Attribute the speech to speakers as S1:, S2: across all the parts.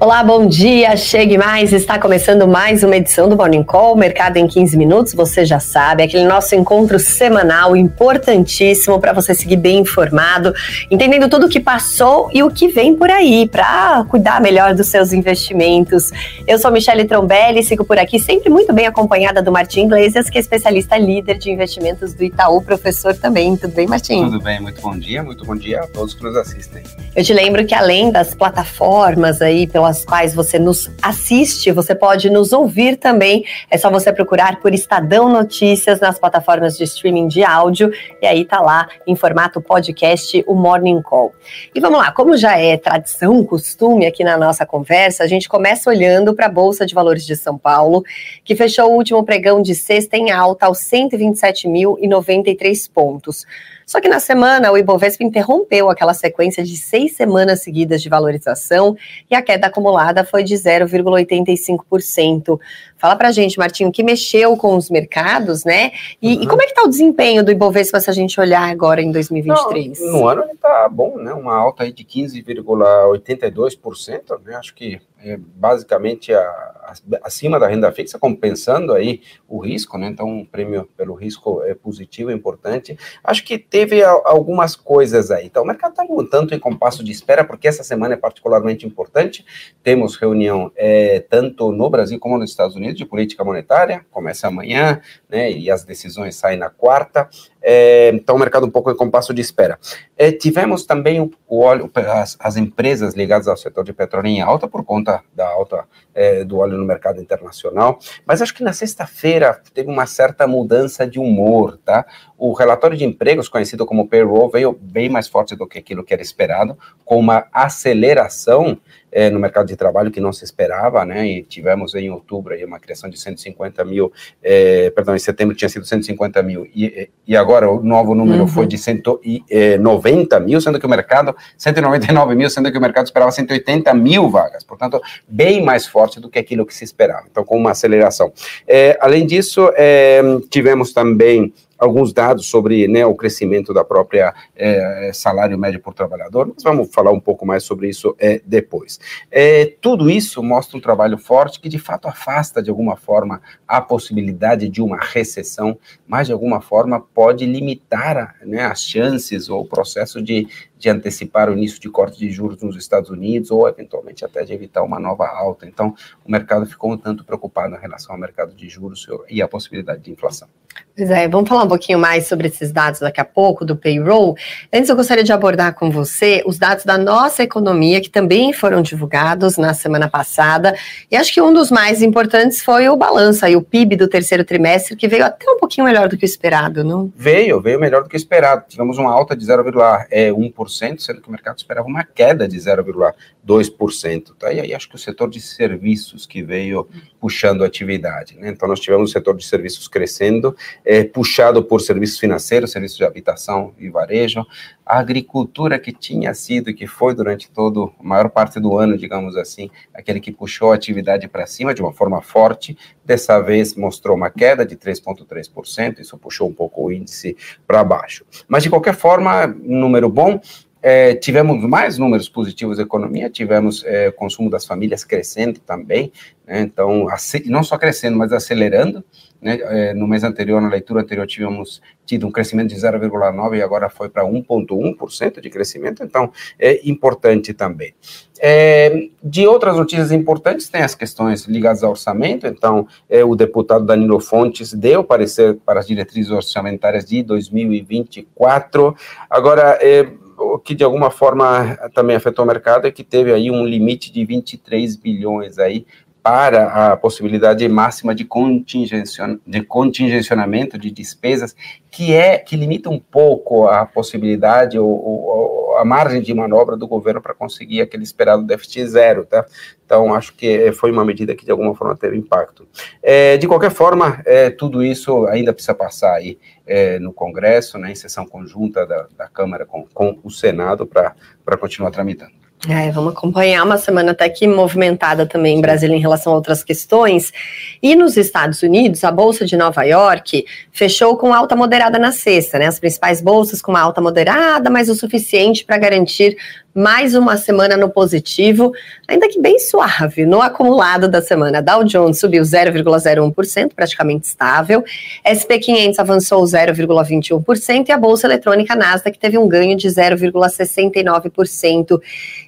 S1: Olá, bom dia. Chegue mais. Está começando mais uma edição do Morning Call, Mercado em 15 minutos. Você já sabe, aquele nosso encontro semanal importantíssimo para você seguir bem informado, entendendo tudo o que passou e o que vem por aí para cuidar melhor dos seus investimentos. Eu sou Michele Trombelli, sigo por aqui sempre muito bem acompanhada do Martim Iglesias, que é especialista líder de investimentos do Itaú, professor também. Tudo bem, Martim?
S2: Tudo bem, muito bom dia, muito bom dia a todos que nos assistem.
S1: Eu te lembro que além das plataformas aí pela pelas quais você nos assiste, você pode nos ouvir também. É só você procurar por Estadão Notícias nas plataformas de streaming de áudio e aí tá lá em formato podcast o Morning Call. E vamos lá, como já é tradição, costume aqui na nossa conversa, a gente começa olhando para a Bolsa de Valores de São Paulo, que fechou o último pregão de sexta em alta aos 127.093 pontos. Só que na semana, o Ibovespa interrompeu aquela sequência de seis semanas seguidas de valorização e a queda acumulada foi de 0,85%. Fala pra gente, Martinho, que mexeu com os mercados, né? E, uhum. e como é que tá o desempenho do Ibovespa se a gente olhar agora em 2023?
S2: Não, no ano ele tá bom, né? Uma alta aí de 15,82%, né? Acho que é basicamente a, a, acima da renda fixa, compensando aí o risco, né? Então, um prêmio pelo risco é positivo, é importante. Acho que teve a, algumas coisas aí. Então, o mercado está um tanto em compasso de espera, porque essa semana é particularmente importante. Temos reunião é, tanto no Brasil como nos Estados Unidos de política monetária, começa amanhã, né? E as decisões saem na quarta. É, então, o mercado um pouco em compasso de espera. É, tivemos também o, o óleo, as, as, empresas ligadas ao setor de petróleo em alta por conta da alta é, do óleo no mercado internacional, mas acho que na sexta-feira teve uma certa mudança de humor, tá? O relatório de empregos, conhecido como payroll, veio bem mais forte do que aquilo que era esperado, com uma aceleração é, no mercado de trabalho que não se esperava, né? E tivemos em outubro aí uma criação de 150 mil, é, perdão, em setembro tinha sido 150 mil, e, e agora o novo número uhum. foi de 190 é, mil, sendo que o mercado, 199 mil, sendo que o mercado esperava 180 mil vagas, portanto, bem mais forte do que aquilo que se esperava, então com uma aceleração. É, além disso, é, tivemos também alguns dados sobre né, o crescimento da própria é, salário médio por trabalhador, mas vamos falar um pouco mais sobre isso é, depois. É, tudo isso mostra um trabalho forte que de fato afasta de alguma forma a possibilidade de uma recessão, mas de alguma forma pode limitar né, as chances ou o processo de, de antecipar o início de corte de juros nos Estados Unidos ou eventualmente até de evitar uma nova alta. Então, o mercado ficou um tanto preocupado em relação ao mercado de juros e a possibilidade de inflação.
S1: Pois é, vamos falar um pouquinho mais sobre esses dados daqui a pouco, do payroll. Antes, eu gostaria de abordar com você os dados da nossa economia, que também foram divulgados na semana passada. E acho que um dos mais importantes foi o balanço aí, o PIB do terceiro trimestre, que veio até um pouquinho melhor do que o esperado, não?
S2: Veio, veio melhor do que o esperado. Tivemos uma alta de 0,1%, sendo que o mercado esperava uma queda de 0,2%. Tá? E aí acho que o setor de serviços que veio puxando a atividade. Né? Então, nós tivemos o setor de serviços crescendo é, puxado por serviços financeiros, serviços de habitação e varejo, a agricultura que tinha sido e que foi durante todo a maior parte do ano, digamos assim, aquele que puxou a atividade para cima de uma forma forte, dessa vez mostrou uma queda de 3,3%, isso puxou um pouco o índice para baixo. Mas de qualquer forma, número bom, é, tivemos mais números positivos da economia, tivemos é, consumo das famílias crescendo também, né, então, não só crescendo, mas acelerando. Né, é, no mês anterior, na leitura anterior, tínhamos tido um crescimento de 0,9% e agora foi para 1,1% de crescimento, então é importante também. É, de outras notícias importantes, tem as questões ligadas ao orçamento, então é, o deputado Danilo Fontes deu parecer para as diretrizes orçamentárias de 2024. Agora, é, o que de alguma forma também afetou o mercado é que teve aí um limite de 23 bilhões aí para a possibilidade máxima de, contingencion, de contingencionamento de despesas, que é que limita um pouco a possibilidade ou, ou a margem de manobra do governo para conseguir aquele esperado déficit zero, tá? Então, acho que foi uma medida que de alguma forma teve impacto. É, de qualquer forma, é, tudo isso ainda precisa passar aí é, no Congresso, né, em sessão conjunta da, da Câmara com, com o Senado para continuar tramitando.
S1: É, vamos acompanhar uma semana até que movimentada também em Brasília em relação a outras questões. E nos Estados Unidos, a Bolsa de Nova York fechou com alta moderada na sexta, né? As principais bolsas com uma alta moderada, mas o suficiente para garantir mais uma semana no positivo, ainda que bem suave. No acumulado da semana, Dow Jones subiu 0,01%, praticamente estável. SP 500 avançou 0,21% e a bolsa eletrônica Nasdaq teve um ganho de 0,69%.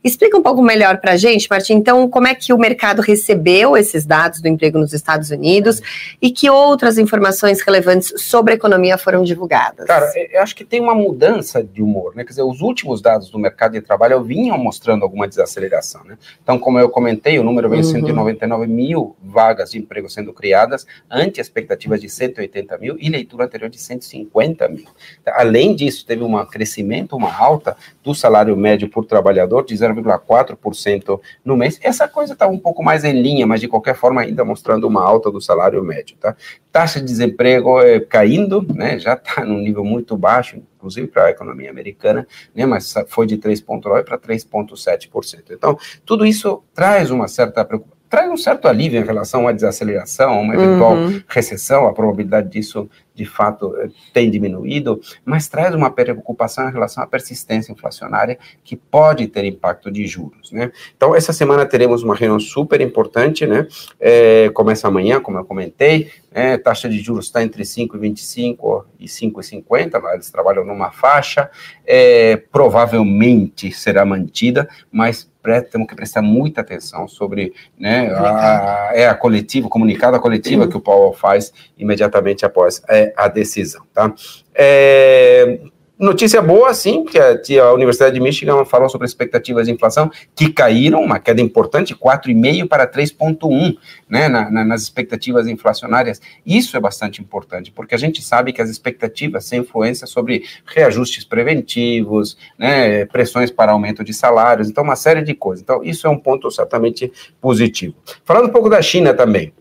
S1: Explica um pouco melhor para a gente, Martim, então, como é que o mercado recebeu esses dados do emprego nos Estados Unidos e que outras informações relevantes sobre a economia foram divulgadas?
S2: Cara, eu acho que tem uma mudança de humor, né? Quer dizer, os últimos dados do mercado de trabalho vinham mostrando alguma desaceleração. Né? Então, como eu comentei, o número veio uhum. 199 mil vagas de emprego sendo criadas, ante expectativas de 180 mil e leitura anterior de 150 mil. Além disso, teve um crescimento, uma alta do salário médio por trabalhador de 0,4% no mês. Essa coisa está um pouco mais em linha, mas de qualquer forma ainda mostrando uma alta do salário médio. Tá? Taxa de desemprego é, caindo, né? já está num nível muito baixo, inclusive para a economia americana, né, mas foi de 3,9% para 3,7%. Então, tudo isso traz uma certa preocupação traz um certo alívio em relação à desaceleração, uma eventual uhum. recessão, a probabilidade disso de fato eh, tem diminuído, mas traz uma preocupação em relação à persistência inflacionária que pode ter impacto de juros, né? Então essa semana teremos uma reunião super importante, né? É, começa amanhã, como eu comentei, né? taxa de juros está entre 5,25 e 5,50, eles trabalham numa faixa, é, provavelmente será mantida, mas temos que prestar muita atenção sobre né, a, é a coletiva, o comunicado coletiva que o Paulo faz imediatamente após é, a decisão. Tá? É, Notícia boa, sim, que a, Universidade de Michigan falou sobre expectativas de inflação que caíram, uma queda importante, 4,5 para 3,1, né, na, na, nas expectativas inflacionárias. Isso é bastante importante, porque a gente sabe que as expectativas têm influência sobre reajustes preventivos, né, pressões para aumento de salários, então uma série de coisas. Então, isso é um ponto certamente positivo. Falando um pouco da China também,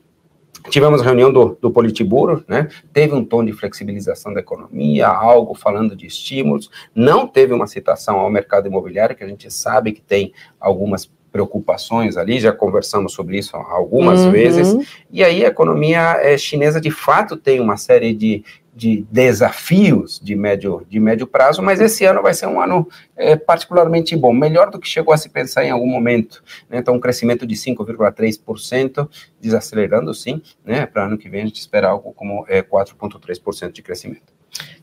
S2: Tivemos a reunião do, do Politburo, né? Teve um tom de flexibilização da economia, algo falando de estímulos. Não teve uma citação ao mercado imobiliário, que a gente sabe que tem algumas preocupações ali, já conversamos sobre isso algumas uhum. vezes. E aí a economia é, chinesa de fato tem uma série de, de desafios de médio, de médio prazo, mas esse ano vai ser um ano é, particularmente bom, melhor do que chegou a se pensar em algum momento. Né? Então, um crescimento de 5,3%, desacelerando sim, né? para ano que vem a gente espera algo como é, 4,3% de crescimento.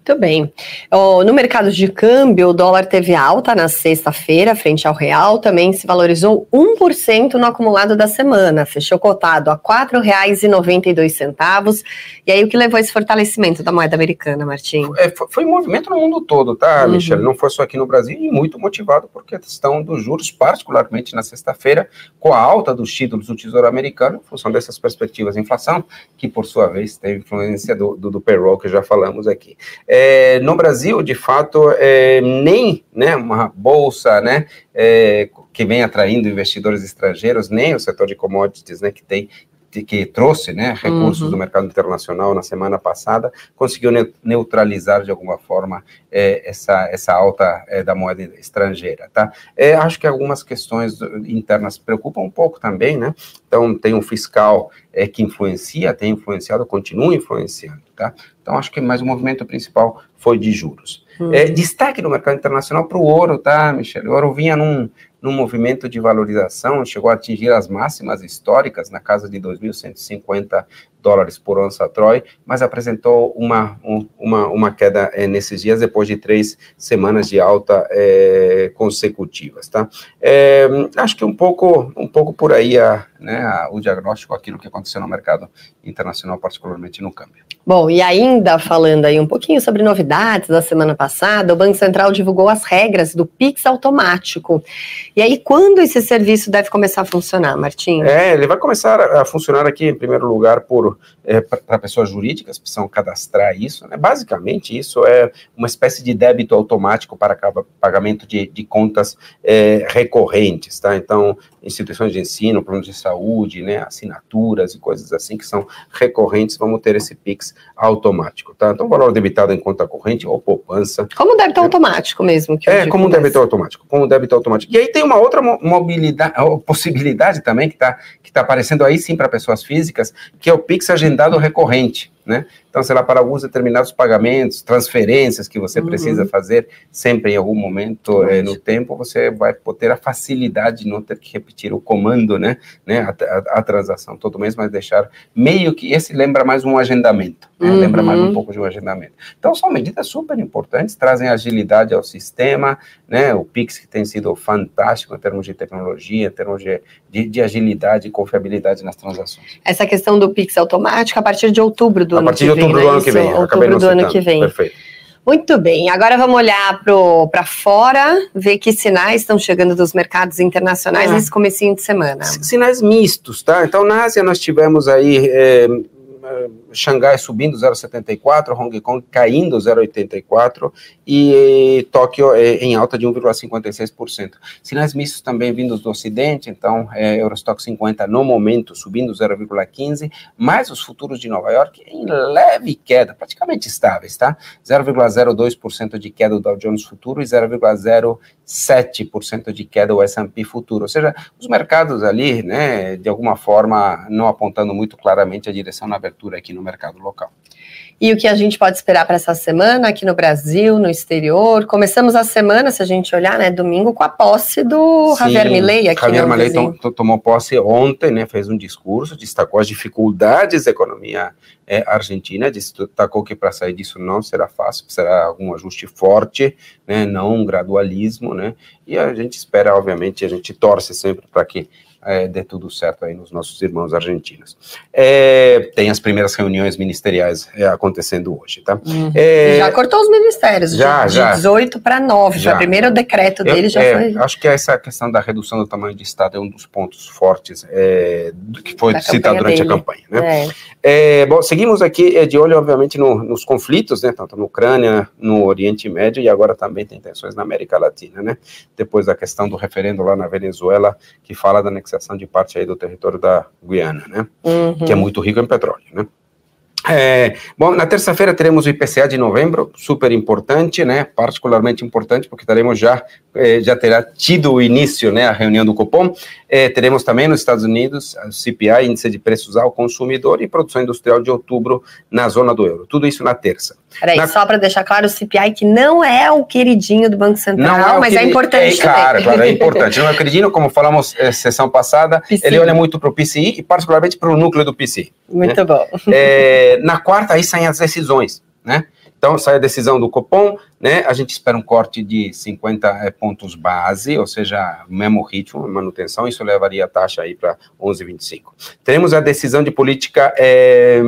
S1: Muito bem. Oh, no mercado de câmbio, o dólar teve alta na sexta-feira, frente ao real, também se valorizou 1% no acumulado da semana, fechou cotado a R$ 4,92. E aí, o que levou esse fortalecimento da moeda americana, Martim?
S2: É, foi, foi um movimento no mundo todo, tá, uhum. Michele? Não foi só aqui no Brasil e muito motivado por questão dos juros, particularmente na sexta-feira, com a alta dos títulos do Tesouro Americano, em função dessas perspectivas de inflação, que por sua vez teve influência do, do, do payroll que já falamos aqui. É, no Brasil, de fato, é, nem né, uma bolsa né, é, que vem atraindo investidores estrangeiros, nem o setor de commodities, né, que tem que trouxe né, recursos uhum. do mercado internacional na semana passada, conseguiu neutralizar de alguma forma é, essa, essa alta é, da moeda estrangeira. Tá? É, acho que algumas questões internas preocupam um pouco também, né? Então, tem um fiscal é, que influencia, tem influenciado, continua influenciando. Tá? Então, acho que mais o movimento principal foi de juros. Uhum. É, destaque no mercado internacional para o ouro, tá, Michele? O ouro vinha num, num movimento de valorização, chegou a atingir as máximas históricas, na casa de 2.150 dólares por onça Troy, mas apresentou uma, um, uma, uma queda é, nesses dias, depois de três semanas de alta é, consecutivas, tá? É, acho que um pouco, um pouco por aí a, né, a, o diagnóstico, aquilo que aconteceu no mercado internacional, particularmente no câmbio.
S1: Bom, e ainda falando aí um pouquinho sobre novidades da semana passada, o Banco Central divulgou as regras do Pix automático. E aí, quando esse serviço deve começar a funcionar, Martinho?
S2: É, ele vai começar a funcionar aqui, em primeiro lugar, por é, para pessoas jurídicas, precisam cadastrar isso. Né? Basicamente, isso é uma espécie de débito automático para pagamento de, de contas é, recorrentes, tá? Então, instituições de ensino, planos de saúde, né, assinaturas e coisas assim que são recorrentes, vamos ter esse Pix automático, tá? Então, valor debitado em conta corrente ou poupança.
S1: Como débito é, automático mesmo.
S2: Que é, como débito automático, como débito automático. E aí tem uma outra mobilidade, possibilidade também que está que tá aparecendo aí sim para pessoas físicas, que é o Pix agendado recorrente né? Então, sei lá, para alguns determinados pagamentos, transferências que você uhum. precisa fazer sempre em algum momento é, no tempo, você vai ter a facilidade de não ter que repetir o comando, né? né a, a, a transação todo mês, mas deixar meio que esse lembra mais um agendamento, né? uhum. lembra mais um pouco de um agendamento. Então, são medidas super importantes, trazem agilidade ao sistema, né? O Pix que tem sido fantástico em termos de tecnologia, em termos de, de, de agilidade e confiabilidade nas transações.
S1: Essa questão do Pix automático a partir de outubro do
S2: do a ano que vem. A partir de outubro do ano que vem.
S1: Outubro do ano que vem.
S2: Perfeito.
S1: Muito bem, agora vamos olhar para fora, ver que sinais estão chegando dos mercados internacionais é. nesse comecinho de semana.
S2: Sinais mistos, tá? Então, na Ásia nós tivemos aí é, Xangai subindo 0,74, Hong Kong caindo 0,84 e Tóquio é, em alta de 1,56%. Sinais mistos também vindos do Ocidente, então é, Eurostock 50 no momento subindo 0,15, mais os futuros de Nova York em leve queda, praticamente estáveis, tá? 0,02% de queda do Dow Jones futuro e 0,07% de queda do S&P futuro. Ou seja, os mercados ali, né, de alguma forma não apontando muito claramente a direção na abertura aqui no mercado local.
S1: E o que a gente pode esperar para essa semana aqui no Brasil, no exterior? Começamos a semana, se a gente olhar, né, domingo, com a posse do Sim, Javier Milei aqui
S2: Javier Milei tomou posse ontem, né, fez um discurso, destacou as dificuldades da economia é, argentina, destacou que para sair disso não será fácil, será algum ajuste forte, né, não um gradualismo, né, e a gente espera, obviamente, a gente torce sempre para que é, dê tudo certo aí nos nossos irmãos argentinos. É, tem as primeiras reuniões ministeriais é, acontecendo hoje, tá?
S1: Uhum. É, já cortou os ministérios, já, de, já. 18 para 9, já. o primeiro decreto dele Eu, já
S2: é, foi... Acho que essa questão da redução do tamanho de Estado é um dos pontos fortes é, que foi da citado durante dele. a campanha, né? bom, seguimos aqui de olho, obviamente, no, nos conflitos, né? Tanto na Ucrânia, no Oriente Médio e agora também tem tensões na América Latina, né? Depois da questão do referendo lá na Venezuela, que fala da anexação de parte aí do território da Guiana, né? Uhum. Que é muito rico em petróleo, né? É, bom, na terça-feira teremos o IPCA de novembro, super importante, né? Particularmente importante, porque teremos já, eh, já terá tido o início, né? A reunião do Copom. Eh, teremos também nos Estados Unidos o CPI, índice de preços ao consumidor e produção industrial de outubro na zona do euro. Tudo isso na terça.
S1: Peraí,
S2: na...
S1: só para deixar claro, o CPI que não é o queridinho do Banco Central, é mas é importante.
S2: É, claro, claro, é importante. Não é o queridinho, como falamos eh, sessão passada, PCI. ele olha muito para o PCI e particularmente para o núcleo do PCI.
S1: Muito né? bom.
S2: É, na quarta, aí saem as decisões, né? Então, sai a decisão do Copom, né? A gente espera um corte de 50 é, pontos base, ou seja, mesmo ritmo, manutenção, isso levaria a taxa aí para 11,25. Teremos a decisão de política é,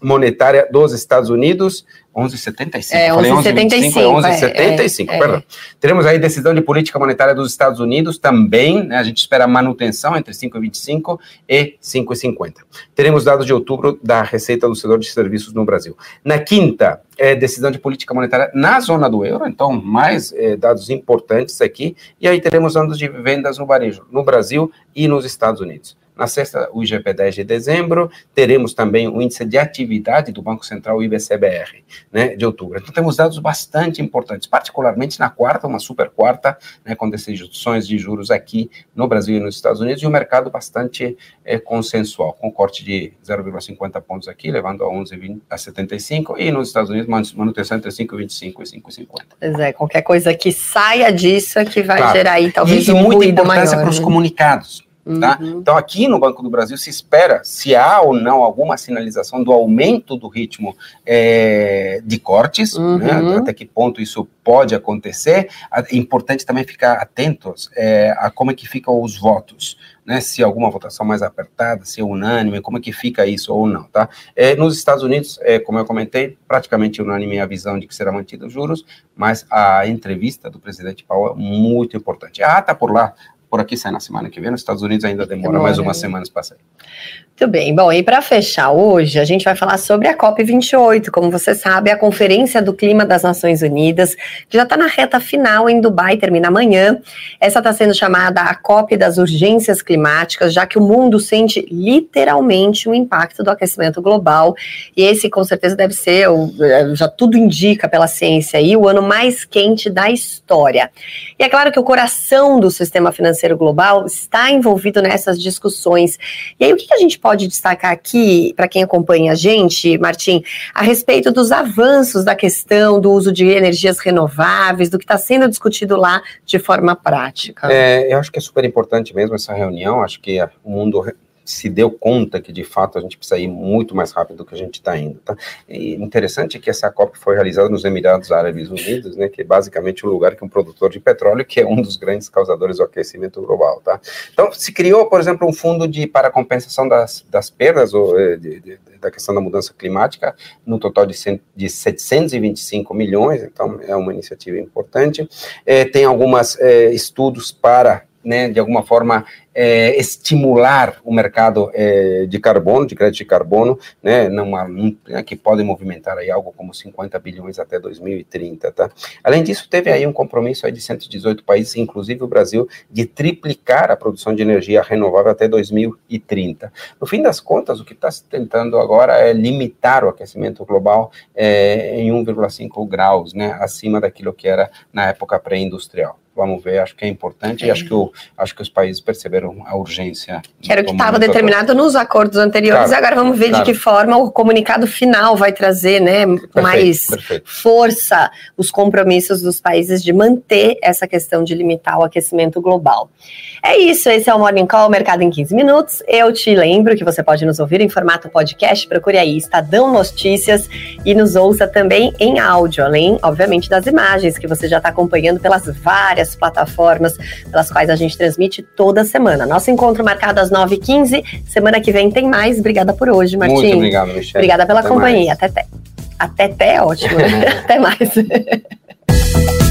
S2: monetária dos Estados Unidos, 11,75.
S1: É, 11,75.
S2: É 11,75, é, é, perdão. Teremos aí decisão de política monetária dos Estados Unidos também, né, a gente espera manutenção entre 5,25 e 5,50. Teremos dados de outubro da receita do setor de serviços no Brasil. Na quinta, é, decisão de política monetária na zona do euro, então mais é, dados importantes aqui, e aí teremos dados de vendas no varejo, no Brasil e nos Estados Unidos. Na sexta, o IGP 10 de dezembro, teremos também o índice de atividade do Banco Central, o IBCBR, né, de outubro. Então, temos dados bastante importantes, particularmente na quarta, uma super quarta, né, com decisões de juros aqui no Brasil e nos Estados Unidos, e o um mercado bastante é, consensual, com corte de 0,50 pontos aqui, levando a 11,75, a 75, e nos Estados Unidos, manutenção entre 5,25 e 5,50.
S1: Pois é, qualquer coisa que saia disso é que vai claro. gerar aí talvez e, um
S2: muita importância para os né? comunicados Tá? Uhum. Então, aqui no Banco do Brasil se espera se há ou não alguma sinalização do aumento do ritmo é, de cortes, uhum. né? até que ponto isso pode acontecer. É importante também ficar atentos é, a como é que ficam os votos né, se alguma votação mais apertada, se é unânime, como é que fica isso ou não, tá? É, nos Estados Unidos, é, como eu comentei, praticamente unânime a visão de que será mantido os juros, mas a entrevista do presidente Powell é muito importante. A ata por lá, por aqui sai na semana que vem, nos Estados Unidos ainda demora, demora. mais umas semanas para sair.
S1: Muito bem. Bom, e para fechar hoje, a gente vai falar sobre a COP28. Como você sabe, a Conferência do Clima das Nações Unidas, que já está na reta final em Dubai, termina amanhã. Essa está sendo chamada a COP das Urgências Climáticas, já que o mundo sente literalmente o impacto do aquecimento global. E esse, com certeza, deve ser, é, já tudo indica pela ciência aí, o ano mais quente da história. E é claro que o coração do sistema financeiro global está envolvido nessas discussões. E aí, o que a gente pode destacar aqui, para quem acompanha a gente, Martim, a respeito dos avanços da questão do uso de energias renováveis, do que está sendo discutido lá de forma prática?
S2: É, eu acho que é super importante mesmo essa reunião, acho que o mundo se deu conta que de fato a gente precisa ir muito mais rápido do que a gente está indo. Tá? E interessante que essa COP foi realizada nos Emirados Árabes Unidos, né, que é basicamente o lugar que um produtor de petróleo, que é um dos grandes causadores do aquecimento global. Tá? Então, se criou, por exemplo, um fundo de, para compensação das, das perdas ou, eh, de, de, da questão da mudança climática, no total de, de 725 milhões, então é uma iniciativa importante. É, tem alguns é, estudos para né, de alguma forma é, estimular o mercado é, de carbono, de crédito de carbono, né, numa, num, né, que pode movimentar aí algo como 50 bilhões até 2030, tá? Além disso, teve aí um compromisso aí de 118 países, inclusive o Brasil, de triplicar a produção de energia renovável até 2030. No fim das contas, o que está se tentando agora é limitar o aquecimento global é, em 1,5 graus, né, acima daquilo que era na época pré-industrial vamos ver, acho que é importante é. e acho que, o, acho que os países perceberam a urgência.
S1: Que era o que estava determinado nos acordos anteriores, claro, agora vamos ver claro. de que forma o comunicado final vai trazer né, perfeito, mais perfeito. força os compromissos dos países de manter essa questão de limitar o aquecimento global. É isso, esse é o Morning Call Mercado em 15 Minutos. Eu te lembro que você pode nos ouvir em formato podcast, procure aí Estadão Notícias e nos ouça também em áudio, além, obviamente, das imagens que você já está acompanhando pelas várias várias plataformas pelas quais a gente transmite toda semana. Nosso encontro marcado às 9h15. Semana que vem tem mais. Obrigada por hoje, Martim. Muito
S2: obrigado, Michelle.
S1: Obrigada pela Até companhia. Mais. Até até. Até até, ótimo. Até mais.